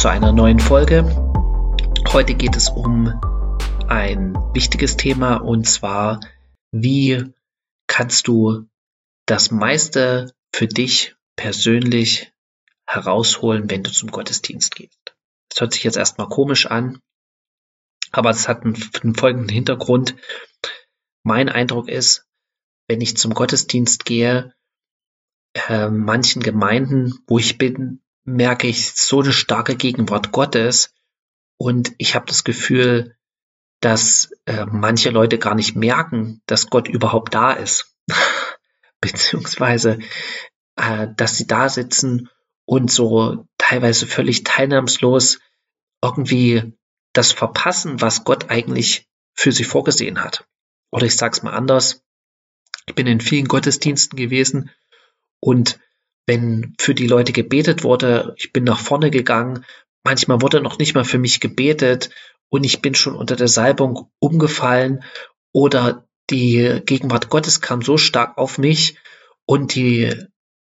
Zu einer neuen Folge. Heute geht es um ein wichtiges Thema und zwar, wie kannst du das meiste für dich persönlich herausholen, wenn du zum Gottesdienst gehst. Das hört sich jetzt erstmal komisch an, aber es hat einen, einen folgenden Hintergrund. Mein Eindruck ist, wenn ich zum Gottesdienst gehe, äh, manchen Gemeinden, wo ich bin, merke ich so eine starke Gegenwart Gottes. Und ich habe das Gefühl, dass äh, manche Leute gar nicht merken, dass Gott überhaupt da ist, beziehungsweise äh, dass sie da sitzen und so teilweise völlig teilnahmslos irgendwie das verpassen, was Gott eigentlich für sie vorgesehen hat. Oder ich sage es mal anders, ich bin in vielen Gottesdiensten gewesen und wenn für die Leute gebetet wurde, ich bin nach vorne gegangen, manchmal wurde noch nicht mal für mich gebetet und ich bin schon unter der Salbung umgefallen oder die Gegenwart Gottes kam so stark auf mich und die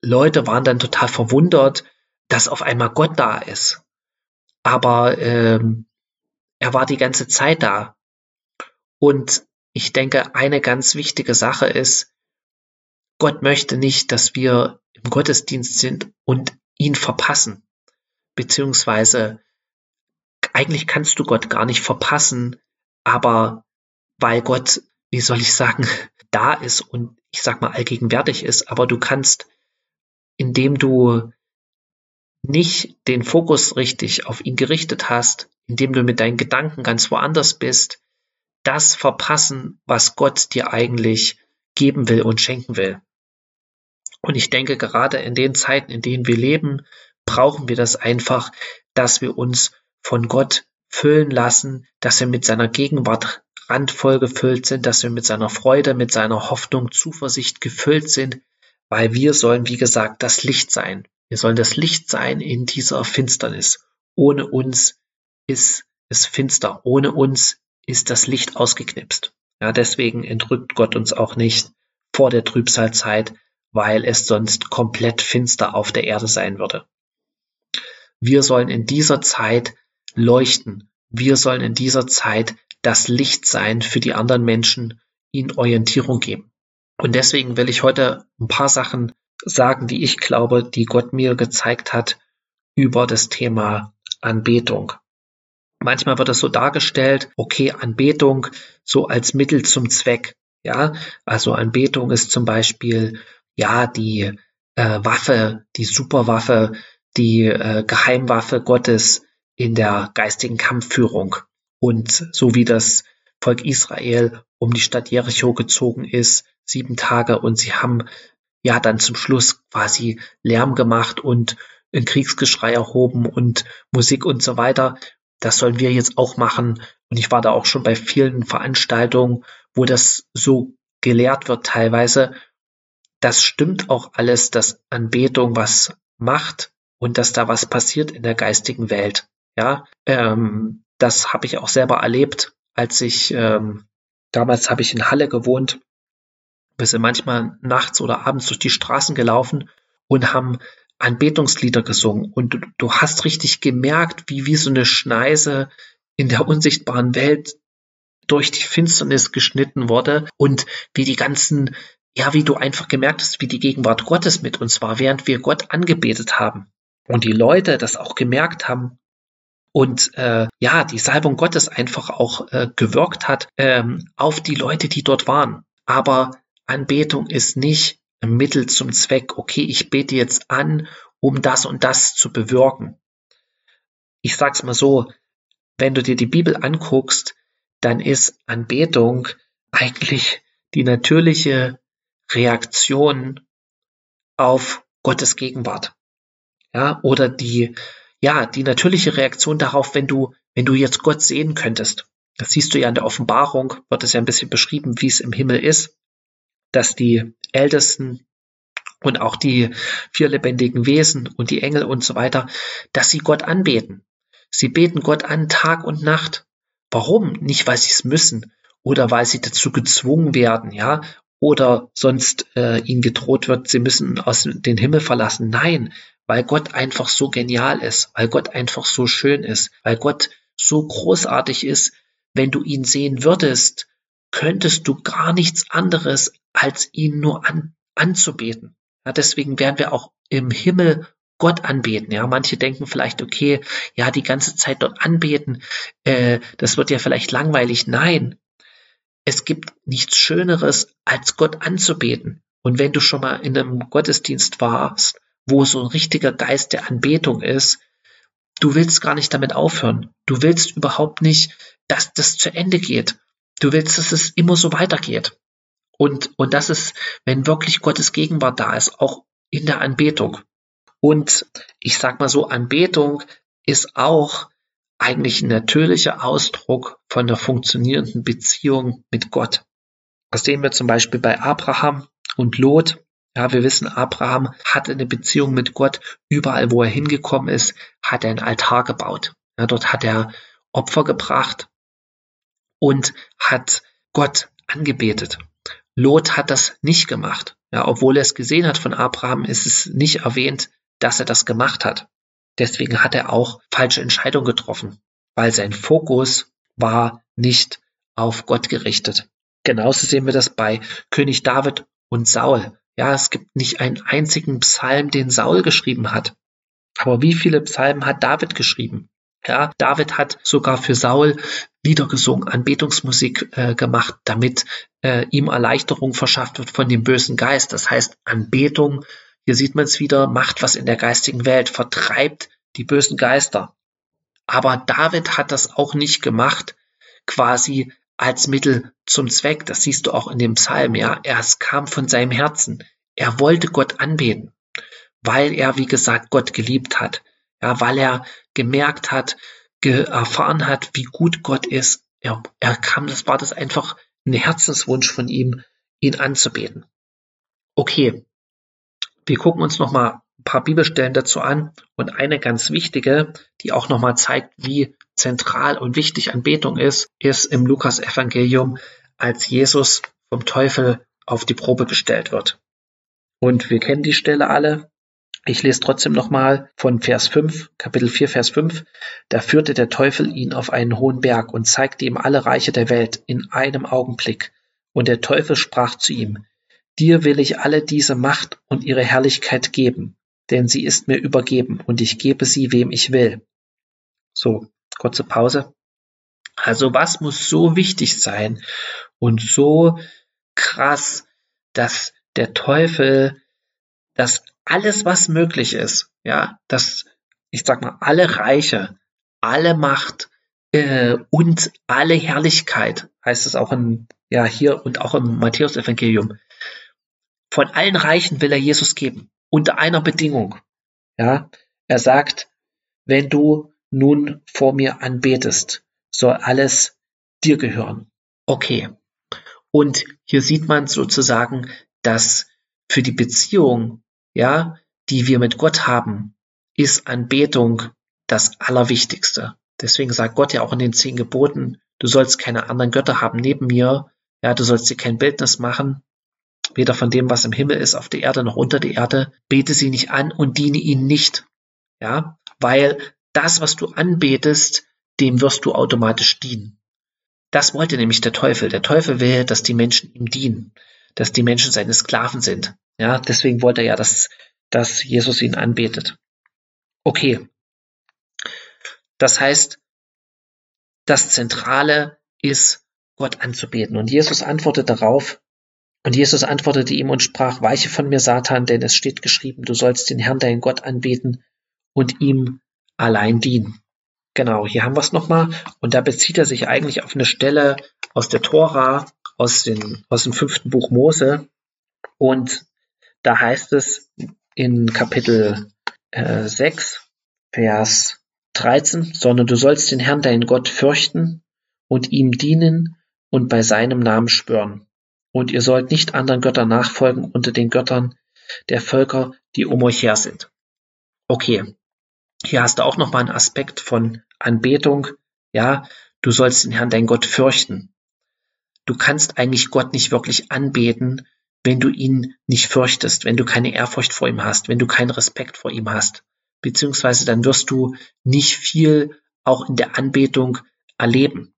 Leute waren dann total verwundert, dass auf einmal Gott da ist. Aber ähm, er war die ganze Zeit da. Und ich denke, eine ganz wichtige Sache ist, Gott möchte nicht, dass wir im Gottesdienst sind und ihn verpassen. Beziehungsweise eigentlich kannst du Gott gar nicht verpassen, aber weil Gott, wie soll ich sagen, da ist und ich sag mal allgegenwärtig ist, aber du kannst, indem du nicht den Fokus richtig auf ihn gerichtet hast, indem du mit deinen Gedanken ganz woanders bist, das verpassen, was Gott dir eigentlich geben will und schenken will. Und ich denke, gerade in den Zeiten, in denen wir leben, brauchen wir das einfach, dass wir uns von Gott füllen lassen, dass wir mit seiner Gegenwart randvoll gefüllt sind, dass wir mit seiner Freude, mit seiner Hoffnung, Zuversicht gefüllt sind, weil wir sollen, wie gesagt, das Licht sein. Wir sollen das Licht sein in dieser Finsternis. Ohne uns ist es finster. Ohne uns ist das Licht ausgeknipst. Ja, deswegen entrückt Gott uns auch nicht vor der Trübsalzeit, weil es sonst komplett finster auf der Erde sein würde. Wir sollen in dieser Zeit leuchten. Wir sollen in dieser Zeit das Licht sein für die anderen Menschen, ihnen Orientierung geben. Und deswegen will ich heute ein paar Sachen sagen, die ich glaube, die Gott mir gezeigt hat über das Thema Anbetung. Manchmal wird es so dargestellt, okay, Anbetung so als Mittel zum Zweck. Ja, also Anbetung ist zum Beispiel ja, die äh, Waffe, die Superwaffe, die äh, Geheimwaffe Gottes in der geistigen Kampfführung. Und so wie das Volk Israel um die Stadt Jericho gezogen ist, sieben Tage, und sie haben ja dann zum Schluss quasi Lärm gemacht und ein Kriegsgeschrei erhoben und Musik und so weiter. Das sollen wir jetzt auch machen. Und ich war da auch schon bei vielen Veranstaltungen, wo das so gelehrt wird teilweise das stimmt auch alles, dass Anbetung was macht und dass da was passiert in der geistigen Welt. Ja, ähm, das habe ich auch selber erlebt, als ich ähm, damals habe ich in Halle gewohnt. Wir sind manchmal nachts oder abends durch die Straßen gelaufen und haben Anbetungslieder gesungen. Und du, du hast richtig gemerkt, wie wie so eine Schneise in der unsichtbaren Welt durch die Finsternis geschnitten wurde und wie die ganzen ja, wie du einfach gemerkt hast, wie die Gegenwart Gottes mit uns war, während wir Gott angebetet haben. Und die Leute das auch gemerkt haben und äh, ja, die Salbung Gottes einfach auch äh, gewirkt hat ähm, auf die Leute, die dort waren. Aber Anbetung ist nicht ein Mittel zum Zweck. Okay, ich bete jetzt an, um das und das zu bewirken. Ich sag's mal so, wenn du dir die Bibel anguckst, dann ist Anbetung eigentlich die natürliche Reaktion auf Gottes Gegenwart. Ja, oder die, ja, die natürliche Reaktion darauf, wenn du, wenn du jetzt Gott sehen könntest. Das siehst du ja in der Offenbarung, wird es ja ein bisschen beschrieben, wie es im Himmel ist, dass die Ältesten und auch die vier lebendigen Wesen und die Engel und so weiter, dass sie Gott anbeten. Sie beten Gott an Tag und Nacht. Warum? Nicht, weil sie es müssen oder weil sie dazu gezwungen werden, ja, oder sonst äh, ihnen gedroht wird, sie müssen aus den Himmel verlassen. Nein, weil Gott einfach so genial ist, weil Gott einfach so schön ist, weil Gott so großartig ist, wenn du ihn sehen würdest, könntest du gar nichts anderes, als ihn nur an, anzubeten. Ja, deswegen werden wir auch im Himmel Gott anbeten. Ja, manche denken vielleicht, okay, ja, die ganze Zeit dort anbeten, äh, das wird ja vielleicht langweilig. Nein, es gibt nichts Schöneres, als Gott anzubeten. Und wenn du schon mal in einem Gottesdienst warst, wo so ein richtiger Geist der Anbetung ist, du willst gar nicht damit aufhören. Du willst überhaupt nicht, dass das zu Ende geht. Du willst, dass es immer so weitergeht. Und, und das ist, wenn wirklich Gottes Gegenwart da ist, auch in der Anbetung. Und ich sag mal so, Anbetung ist auch eigentlich ein natürlicher Ausdruck von einer funktionierenden Beziehung mit Gott. Das sehen wir zum Beispiel bei Abraham und Lot. Ja, wir wissen, Abraham hatte eine Beziehung mit Gott. Überall, wo er hingekommen ist, hat er einen Altar gebaut. Ja, dort hat er Opfer gebracht und hat Gott angebetet. Lot hat das nicht gemacht. Ja, obwohl er es gesehen hat von Abraham, ist es nicht erwähnt, dass er das gemacht hat. Deswegen hat er auch falsche Entscheidungen getroffen, weil sein Fokus war nicht auf Gott gerichtet. Genauso sehen wir das bei König David und Saul. Ja, es gibt nicht einen einzigen Psalm, den Saul geschrieben hat. Aber wie viele Psalmen hat David geschrieben? Ja, David hat sogar für Saul Lieder gesungen, Anbetungsmusik äh, gemacht, damit äh, ihm Erleichterung verschafft wird von dem bösen Geist. Das heißt, Anbetung, hier sieht man es wieder, macht was in der geistigen Welt, vertreibt die bösen Geister. Aber David hat das auch nicht gemacht, quasi als Mittel zum Zweck. Das siehst du auch in dem Psalm, ja. Er kam von seinem Herzen. Er wollte Gott anbeten, weil er, wie gesagt, Gott geliebt hat. Ja, weil er gemerkt hat, erfahren hat, wie gut Gott ist. Er, er kam, das war das einfach ein Herzenswunsch von ihm, ihn anzubeten. Okay, wir gucken uns noch mal ein paar Bibelstellen dazu an und eine ganz wichtige, die auch noch mal zeigt, wie zentral und wichtig Anbetung ist, ist im Lukas Evangelium, als Jesus vom Teufel auf die Probe gestellt wird. Und wir kennen die Stelle alle. Ich lese trotzdem nochmal von Vers 5, Kapitel 4, Vers 5. Da führte der Teufel ihn auf einen hohen Berg und zeigte ihm alle Reiche der Welt in einem Augenblick. Und der Teufel sprach zu ihm, Dir will ich alle diese Macht und ihre Herrlichkeit geben, denn sie ist mir übergeben und ich gebe sie, wem ich will. So, kurze Pause. Also was muss so wichtig sein und so krass, dass der Teufel das alles, was möglich ist, ja, dass, ich sag mal, alle Reiche, alle Macht äh, und alle Herrlichkeit, heißt es auch in, ja, hier und auch im Matthäus-Evangelium, von allen Reichen will er Jesus geben, unter einer Bedingung. Ja, er sagt, wenn du nun vor mir anbetest, soll alles dir gehören. Okay. Und hier sieht man sozusagen, dass für die Beziehung ja, die wir mit Gott haben, ist Anbetung das Allerwichtigste. Deswegen sagt Gott ja auch in den zehn Geboten, du sollst keine anderen Götter haben neben mir, ja, du sollst dir kein Bildnis machen, weder von dem, was im Himmel ist, auf der Erde noch unter der Erde, bete sie nicht an und diene ihnen nicht, ja, weil das, was du anbetest, dem wirst du automatisch dienen. Das wollte nämlich der Teufel. Der Teufel will, dass die Menschen ihm dienen, dass die Menschen seine Sklaven sind. Ja, deswegen wollte er ja, dass, dass Jesus ihn anbetet. Okay. Das heißt, das Zentrale ist, Gott anzubeten. Und Jesus antwortet darauf, und Jesus antwortete ihm und sprach, weiche von mir, Satan, denn es steht geschrieben, du sollst den Herrn, deinen Gott, anbeten und ihm allein dienen. Genau, hier haben wir es nochmal. Und da bezieht er sich eigentlich auf eine Stelle aus der Tora, aus, den, aus dem fünften Buch Mose. Und da heißt es in Kapitel äh, 6, Vers 13, sondern du sollst den Herrn, deinen Gott, fürchten und ihm dienen und bei seinem Namen schwören. Und ihr sollt nicht anderen Göttern nachfolgen unter den Göttern der Völker, die um euch her sind. Okay, hier hast du auch nochmal einen Aspekt von Anbetung. Ja, du sollst den Herrn, deinen Gott, fürchten. Du kannst eigentlich Gott nicht wirklich anbeten, wenn du ihn nicht fürchtest, wenn du keine Ehrfurcht vor ihm hast, wenn du keinen Respekt vor ihm hast. Beziehungsweise dann wirst du nicht viel auch in der Anbetung erleben.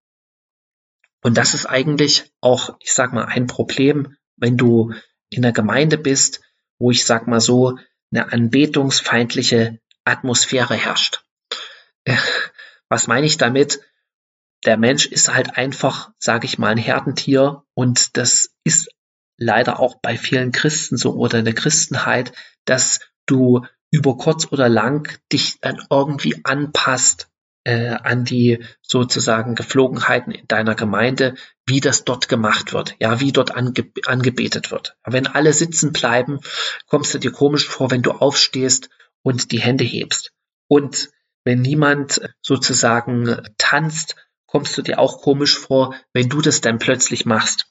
Und das ist eigentlich auch, ich sag mal, ein Problem, wenn du in der Gemeinde bist, wo ich sag mal so eine anbetungsfeindliche Atmosphäre herrscht. Äh, was meine ich damit? Der Mensch ist halt einfach, sage ich mal, ein Herdentier und das ist leider auch bei vielen Christen so oder in der Christenheit, dass du über kurz oder lang dich dann irgendwie anpasst äh, an die sozusagen Geflogenheiten in deiner Gemeinde, wie das dort gemacht wird, ja, wie dort ange angebetet wird. Wenn alle sitzen bleiben, kommst du dir komisch vor, wenn du aufstehst und die Hände hebst. Und wenn niemand sozusagen tanzt, kommst du dir auch komisch vor, wenn du das dann plötzlich machst.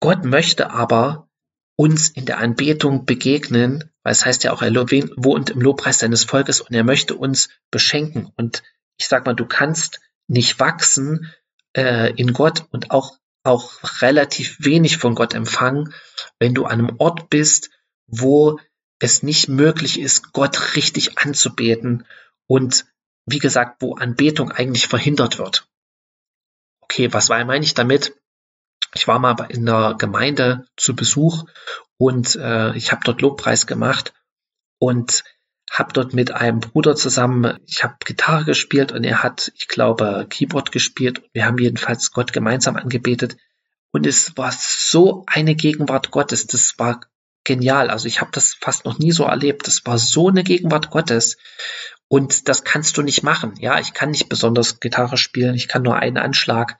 Gott möchte aber uns in der Anbetung begegnen, weil es heißt ja auch, er wohnt im Lobpreis seines Volkes und er möchte uns beschenken. Und ich sag mal, du kannst nicht wachsen äh, in Gott und auch, auch relativ wenig von Gott empfangen, wenn du an einem Ort bist, wo es nicht möglich ist, Gott richtig anzubeten und wie gesagt, wo Anbetung eigentlich verhindert wird. Okay, was meine ich damit? Ich war mal in einer Gemeinde zu Besuch und äh, ich habe dort Lobpreis gemacht und habe dort mit einem Bruder zusammen, ich habe Gitarre gespielt und er hat, ich glaube, Keyboard gespielt. Wir haben jedenfalls Gott gemeinsam angebetet und es war so eine Gegenwart Gottes, das war genial. Also ich habe das fast noch nie so erlebt. Das war so eine Gegenwart Gottes und das kannst du nicht machen. Ja, ich kann nicht besonders Gitarre spielen, ich kann nur einen Anschlag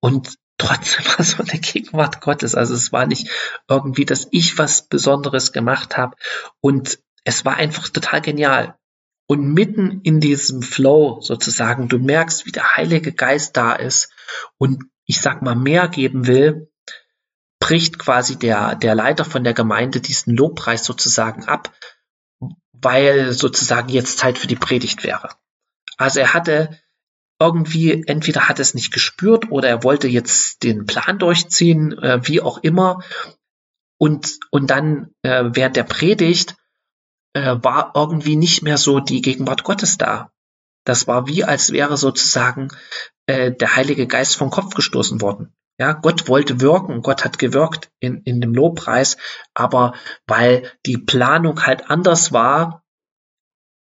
und trotzdem war so eine Gegenwart Gottes. Also es war nicht irgendwie, dass ich was Besonderes gemacht habe und es war einfach total genial. Und mitten in diesem Flow sozusagen, du merkst, wie der Heilige Geist da ist und ich sag mal mehr geben will, bricht quasi der, der Leiter von der Gemeinde diesen Lobpreis sozusagen ab, weil sozusagen jetzt Zeit für die Predigt wäre. Also er hatte irgendwie, entweder hat es nicht gespürt oder er wollte jetzt den Plan durchziehen, äh, wie auch immer. Und, und dann äh, während der Predigt äh, war irgendwie nicht mehr so die Gegenwart Gottes da. Das war wie, als wäre sozusagen äh, der Heilige Geist vom Kopf gestoßen worden. Ja, Gott wollte wirken, Gott hat gewirkt in, in dem Lobpreis, aber weil die Planung halt anders war,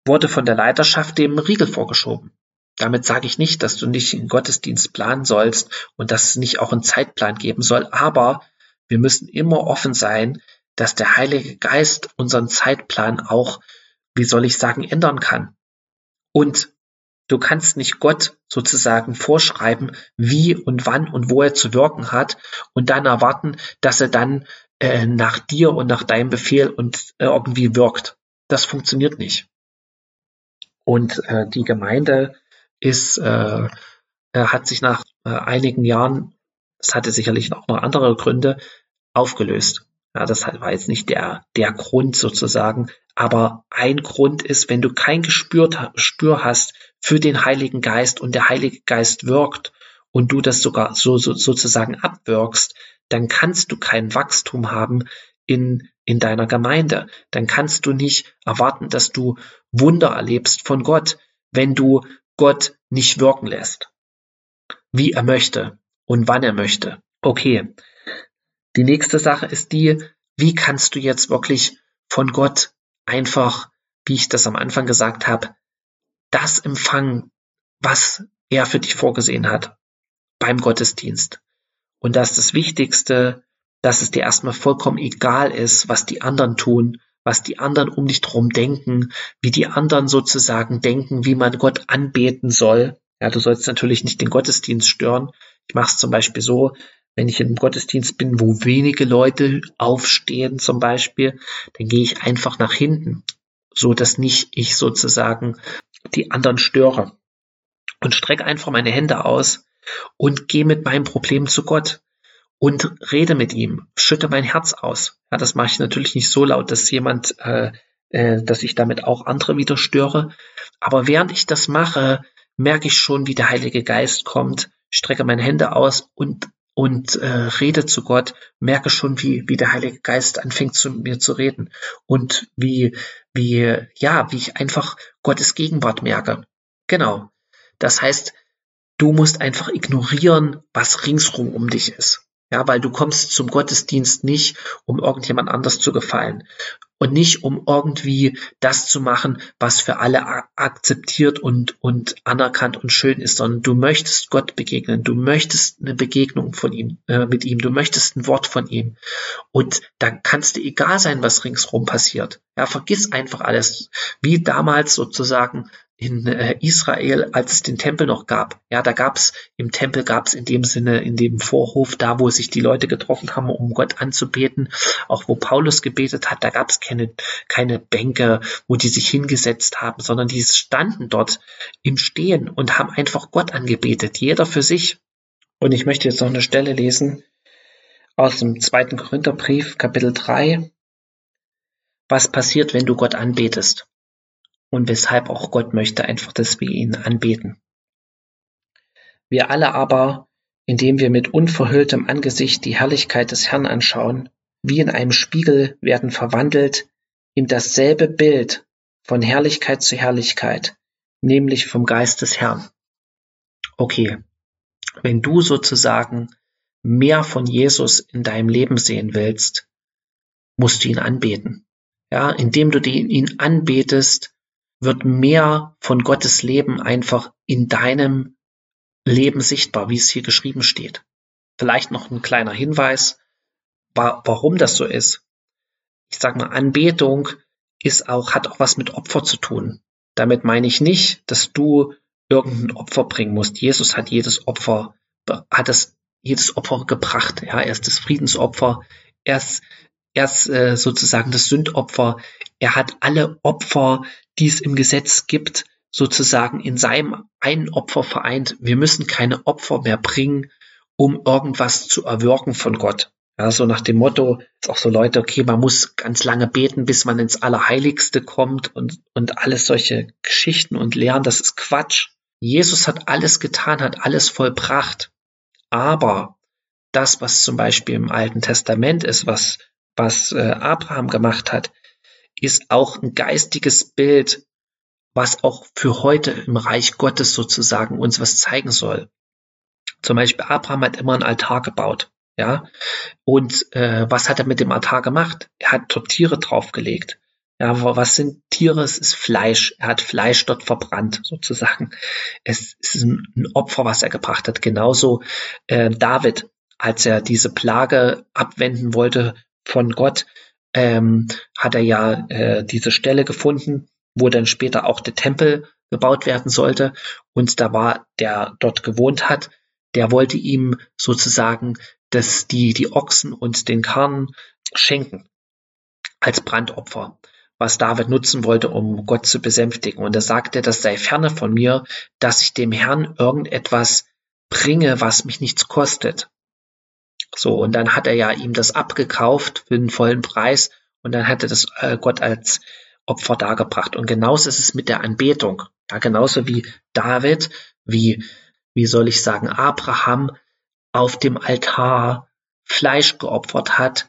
wurde von der Leiterschaft dem Riegel vorgeschoben. Damit sage ich nicht, dass du nicht einen Gottesdienst planen sollst und dass es nicht auch einen Zeitplan geben soll, aber wir müssen immer offen sein, dass der Heilige Geist unseren Zeitplan auch, wie soll ich sagen, ändern kann. Und Du kannst nicht Gott sozusagen vorschreiben, wie und wann und wo er zu wirken hat und dann erwarten, dass er dann äh, nach dir und nach deinem Befehl und äh, irgendwie wirkt. Das funktioniert nicht. Und äh, die Gemeinde ist, äh, äh hat sich nach äh, einigen Jahren, es hatte sicherlich auch noch andere Gründe, aufgelöst. Ja, das war jetzt nicht der, der Grund sozusagen, aber ein Grund ist, wenn du kein Gespür, Gespür hast für den Heiligen Geist und der Heilige Geist wirkt und du das sogar so, so sozusagen abwirkst, dann kannst du kein Wachstum haben in, in deiner Gemeinde. Dann kannst du nicht erwarten, dass du Wunder erlebst von Gott, wenn du Gott nicht wirken lässt. Wie er möchte und wann er möchte. Okay. Die nächste Sache ist die, wie kannst du jetzt wirklich von Gott einfach, wie ich das am Anfang gesagt habe, das empfangen, was er für dich vorgesehen hat beim Gottesdienst. Und das ist das Wichtigste, dass es dir erstmal vollkommen egal ist, was die anderen tun, was die anderen um dich drum denken, wie die anderen sozusagen denken, wie man Gott anbeten soll. Ja, du sollst natürlich nicht den Gottesdienst stören. Ich mache es zum Beispiel so, wenn ich in einem Gottesdienst bin, wo wenige Leute aufstehen zum Beispiel, dann gehe ich einfach nach hinten, so dass nicht ich sozusagen die anderen störe. Und strecke einfach meine Hände aus und gehe mit meinem Problem zu Gott und rede mit ihm, schütte mein Herz aus. Ja, das mache ich natürlich nicht so laut, dass jemand, äh, äh, dass ich damit auch andere wieder störe. Aber während ich das mache, merke ich schon, wie der Heilige Geist kommt, strecke meine Hände aus und und äh, rede zu Gott, merke schon, wie, wie der Heilige Geist anfängt zu mir zu reden und wie, wie, ja, wie ich einfach Gottes Gegenwart merke. Genau. Das heißt, du musst einfach ignorieren, was ringsrum um dich ist. Ja, weil du kommst zum Gottesdienst nicht, um irgendjemand anders zu gefallen und nicht um irgendwie das zu machen, was für alle akzeptiert und, und anerkannt und schön ist, sondern du möchtest Gott begegnen, du möchtest eine Begegnung von ihm, äh, mit ihm, du möchtest ein Wort von ihm. Und dann kannst du egal sein, was ringsrum passiert. Ja, vergiss einfach alles, wie damals sozusagen in äh, Israel, als es den Tempel noch gab. Ja, da gab's im Tempel gab's in dem Sinne in dem Vorhof, da wo sich die Leute getroffen haben, um Gott anzubeten, auch wo Paulus gebetet hat, da gab's keine keine Bänke, wo die sich hingesetzt haben, sondern die standen dort im Stehen und haben einfach Gott angebetet, jeder für sich. Und ich möchte jetzt noch eine Stelle lesen aus dem zweiten Korintherbrief, Kapitel 3. Was passiert, wenn du Gott anbetest? Und weshalb auch Gott möchte einfach, dass wir ihn anbeten. Wir alle aber, indem wir mit unverhülltem Angesicht die Herrlichkeit des Herrn anschauen, wie in einem Spiegel werden verwandelt in dasselbe Bild von Herrlichkeit zu Herrlichkeit, nämlich vom Geist des Herrn. Okay, wenn du sozusagen mehr von Jesus in deinem Leben sehen willst, musst du ihn anbeten. Ja, indem du ihn anbetest, wird mehr von Gottes Leben einfach in deinem Leben sichtbar, wie es hier geschrieben steht. Vielleicht noch ein kleiner Hinweis, warum das so ist. Ich sage mal, Anbetung ist auch, hat auch was mit Opfer zu tun. Damit meine ich nicht, dass du irgendein Opfer bringen musst. Jesus hat jedes Opfer, hat es jedes Opfer gebracht. Ja, er ist das Friedensopfer. Er ist, er ist äh, sozusagen das Sündopfer. Er hat alle Opfer, die es im Gesetz gibt, sozusagen in seinem einen Opfer vereint. Wir müssen keine Opfer mehr bringen, um irgendwas zu erwirken von Gott. Ja, so nach dem Motto, ist auch so Leute, okay, man muss ganz lange beten, bis man ins Allerheiligste kommt und, und alles solche Geschichten und Lehren, das ist Quatsch. Jesus hat alles getan, hat alles vollbracht. Aber das, was zum Beispiel im Alten Testament ist, was, was äh, Abraham gemacht hat, ist auch ein geistiges Bild, was auch für heute im Reich Gottes sozusagen uns was zeigen soll. Zum Beispiel Abraham hat immer einen Altar gebaut, ja. Und äh, was hat er mit dem Altar gemacht? Er hat dort Tiere draufgelegt. Ja, was sind Tiere? Es ist Fleisch. Er hat Fleisch dort verbrannt, sozusagen. Es ist ein Opfer, was er gebracht hat. Genauso äh, David, als er diese Plage abwenden wollte von Gott, ähm, hat er ja äh, diese Stelle gefunden, wo dann später auch der Tempel gebaut werden sollte. Und da war, der dort gewohnt hat, der wollte ihm sozusagen das, die, die Ochsen und den Karren schenken als Brandopfer, was David nutzen wollte, um Gott zu besänftigen. Und er sagte, das sei ferne von mir, dass ich dem Herrn irgendetwas bringe, was mich nichts kostet. So, und dann hat er ja ihm das abgekauft für den vollen Preis und dann hat er das äh, Gott als Opfer dargebracht. Und genauso ist es mit der Anbetung. Ja, genauso wie David, wie, wie soll ich sagen, Abraham auf dem Altar Fleisch geopfert hat,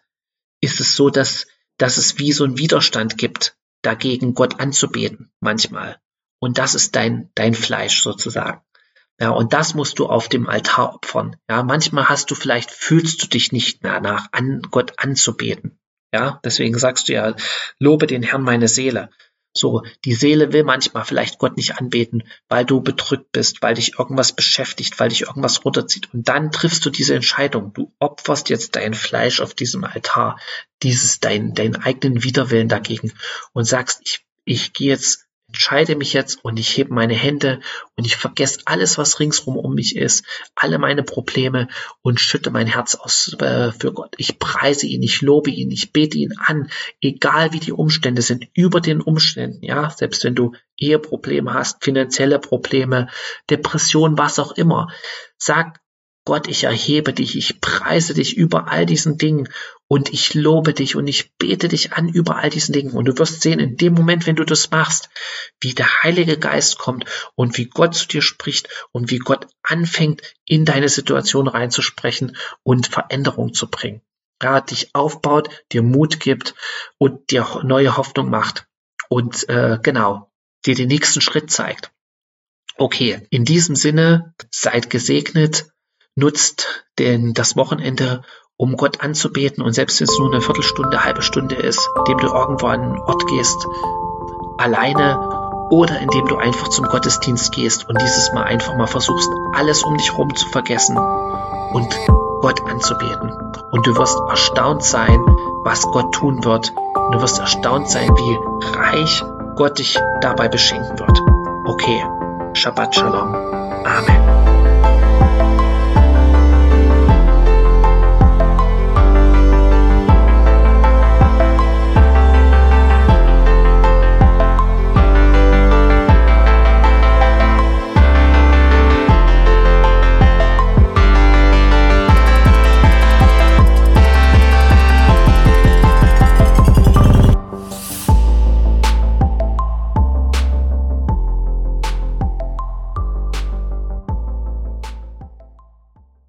ist es so, dass, dass es wie so ein Widerstand gibt, dagegen Gott anzubeten, manchmal. Und das ist dein, dein Fleisch sozusagen. Ja, und das musst du auf dem Altar opfern. Ja, manchmal hast du vielleicht, fühlst du dich nicht mehr nach, an Gott anzubeten. Ja, deswegen sagst du ja, lobe den Herrn meine Seele. So, die Seele will manchmal vielleicht Gott nicht anbeten, weil du bedrückt bist, weil dich irgendwas beschäftigt, weil dich irgendwas runterzieht. Und dann triffst du diese Entscheidung. Du opferst jetzt dein Fleisch auf diesem Altar, dieses, dein, deinen eigenen Widerwillen dagegen und sagst, ich, ich gehe jetzt entscheide mich jetzt und ich hebe meine Hände und ich vergesse alles, was ringsrum um mich ist, alle meine Probleme und schütte mein Herz aus äh, für Gott. Ich preise ihn, ich lobe ihn, ich bete ihn an, egal wie die Umstände sind, über den Umständen, ja, selbst wenn du Eheprobleme hast, finanzielle Probleme, Depression, was auch immer. Sag, Gott, ich erhebe dich, ich preise dich über all diesen Dingen und ich lobe dich und ich bete dich an über all diesen Dingen. Und du wirst sehen, in dem Moment, wenn du das machst, wie der Heilige Geist kommt und wie Gott zu dir spricht und wie Gott anfängt, in deine Situation reinzusprechen und Veränderung zu bringen. Ja, dich aufbaut, dir Mut gibt und dir neue Hoffnung macht und äh, genau, dir den nächsten Schritt zeigt. Okay, in diesem Sinne, seid gesegnet, nutzt denn das Wochenende, um Gott anzubeten und selbst wenn es nur eine Viertelstunde, halbe Stunde ist, indem du irgendwo an einen Ort gehst, alleine oder indem du einfach zum Gottesdienst gehst und dieses Mal einfach mal versuchst, alles um dich herum zu vergessen und Gott anzubeten. Und du wirst erstaunt sein, was Gott tun wird. Und du wirst erstaunt sein, wie reich Gott dich dabei beschenken wird. Okay, Shabbat Shalom. Amen.